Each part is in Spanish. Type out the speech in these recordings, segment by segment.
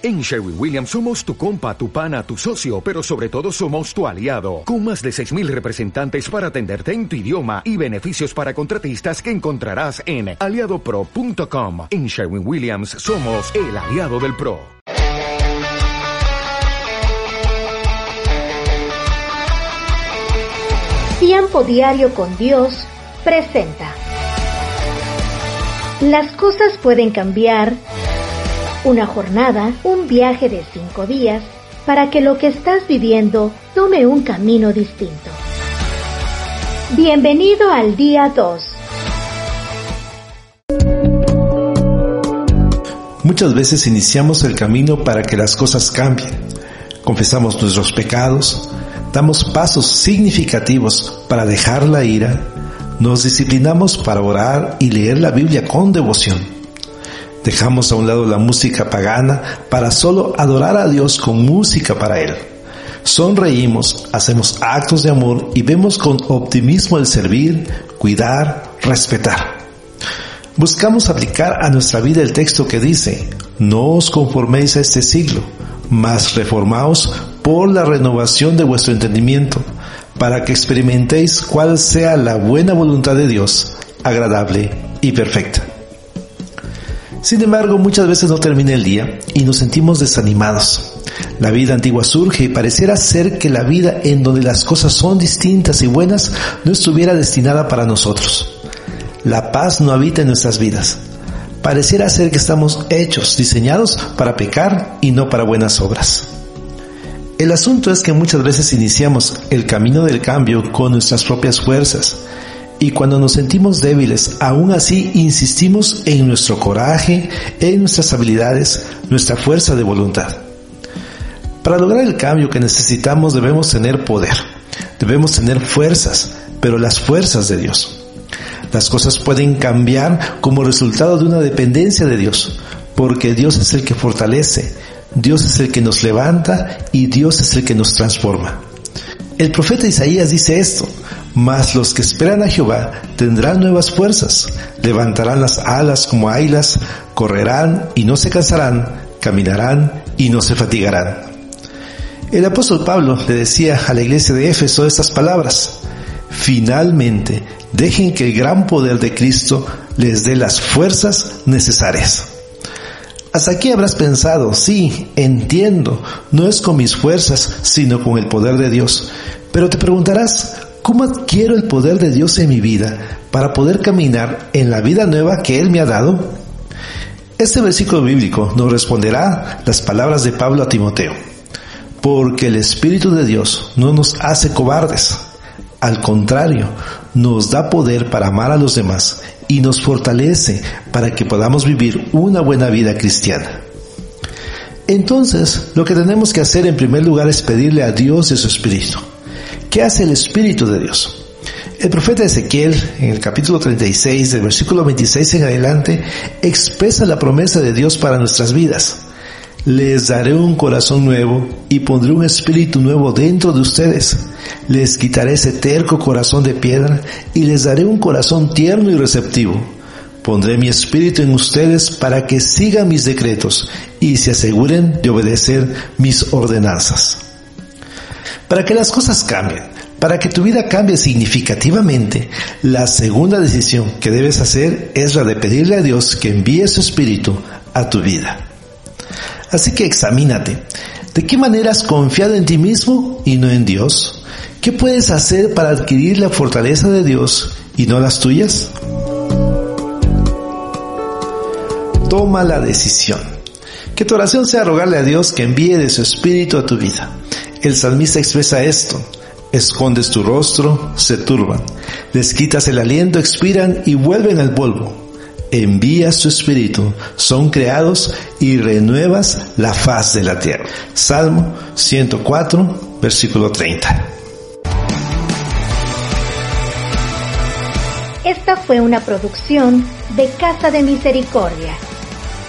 En Sherwin Williams somos tu compa, tu pana, tu socio, pero sobre todo somos tu aliado, con más de 6.000 representantes para atenderte en tu idioma y beneficios para contratistas que encontrarás en aliadopro.com. En Sherwin Williams somos el aliado del PRO. Tiempo Diario con Dios presenta. Las cosas pueden cambiar una jornada, un viaje de cinco días, para que lo que estás viviendo tome un camino distinto. Bienvenido al día 2. Muchas veces iniciamos el camino para que las cosas cambien. Confesamos nuestros pecados, damos pasos significativos para dejar la ira, nos disciplinamos para orar y leer la Biblia con devoción Dejamos a un lado la música pagana para solo adorar a Dios con música para Él. Sonreímos, hacemos actos de amor y vemos con optimismo el servir, cuidar, respetar. Buscamos aplicar a nuestra vida el texto que dice, no os conforméis a este siglo, mas reformaos por la renovación de vuestro entendimiento, para que experimentéis cuál sea la buena voluntad de Dios, agradable y perfecta. Sin embargo, muchas veces no termina el día y nos sentimos desanimados. La vida antigua surge y pareciera ser que la vida en donde las cosas son distintas y buenas no estuviera destinada para nosotros. La paz no habita en nuestras vidas. Pareciera ser que estamos hechos, diseñados para pecar y no para buenas obras. El asunto es que muchas veces iniciamos el camino del cambio con nuestras propias fuerzas, y cuando nos sentimos débiles, aún así insistimos en nuestro coraje, en nuestras habilidades, nuestra fuerza de voluntad. Para lograr el cambio que necesitamos debemos tener poder, debemos tener fuerzas, pero las fuerzas de Dios. Las cosas pueden cambiar como resultado de una dependencia de Dios, porque Dios es el que fortalece, Dios es el que nos levanta y Dios es el que nos transforma. El profeta Isaías dice esto, mas los que esperan a Jehová tendrán nuevas fuerzas, levantarán las alas como águilas, correrán y no se cansarán, caminarán y no se fatigarán. El apóstol Pablo le decía a la iglesia de Éfeso estas palabras, finalmente dejen que el gran poder de Cristo les dé las fuerzas necesarias. Hasta aquí habrás pensado, sí, entiendo, no es con mis fuerzas, sino con el poder de Dios. Pero te preguntarás, ¿cómo adquiero el poder de Dios en mi vida para poder caminar en la vida nueva que Él me ha dado? Este versículo bíblico nos responderá las palabras de Pablo a Timoteo, porque el Espíritu de Dios no nos hace cobardes, al contrario, nos da poder para amar a los demás y nos fortalece para que podamos vivir una buena vida cristiana. Entonces, lo que tenemos que hacer en primer lugar es pedirle a Dios de su Espíritu. ¿Qué hace el Espíritu de Dios? El profeta Ezequiel, en el capítulo 36, del versículo 26 en adelante, expresa la promesa de Dios para nuestras vidas. Les daré un corazón nuevo y pondré un espíritu nuevo dentro de ustedes. Les quitaré ese terco corazón de piedra y les daré un corazón tierno y receptivo. Pondré mi espíritu en ustedes para que sigan mis decretos y se aseguren de obedecer mis ordenanzas. Para que las cosas cambien, para que tu vida cambie significativamente, la segunda decisión que debes hacer es la de pedirle a Dios que envíe su espíritu a tu vida. Así que examínate. ¿De qué manera has confiado en ti mismo y no en Dios? ¿Qué puedes hacer para adquirir la fortaleza de Dios y no las tuyas? Toma la decisión. Que tu oración sea rogarle a Dios que envíe de su espíritu a tu vida. El salmista expresa esto. Escondes tu rostro, se turban. Les quitas el aliento, expiran y vuelven al polvo envías su espíritu, son creados y renuevas la faz de la tierra. Salmo 104, versículo 30. Esta fue una producción de Casa de Misericordia,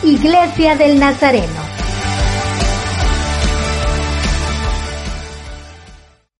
Iglesia del Nazareno.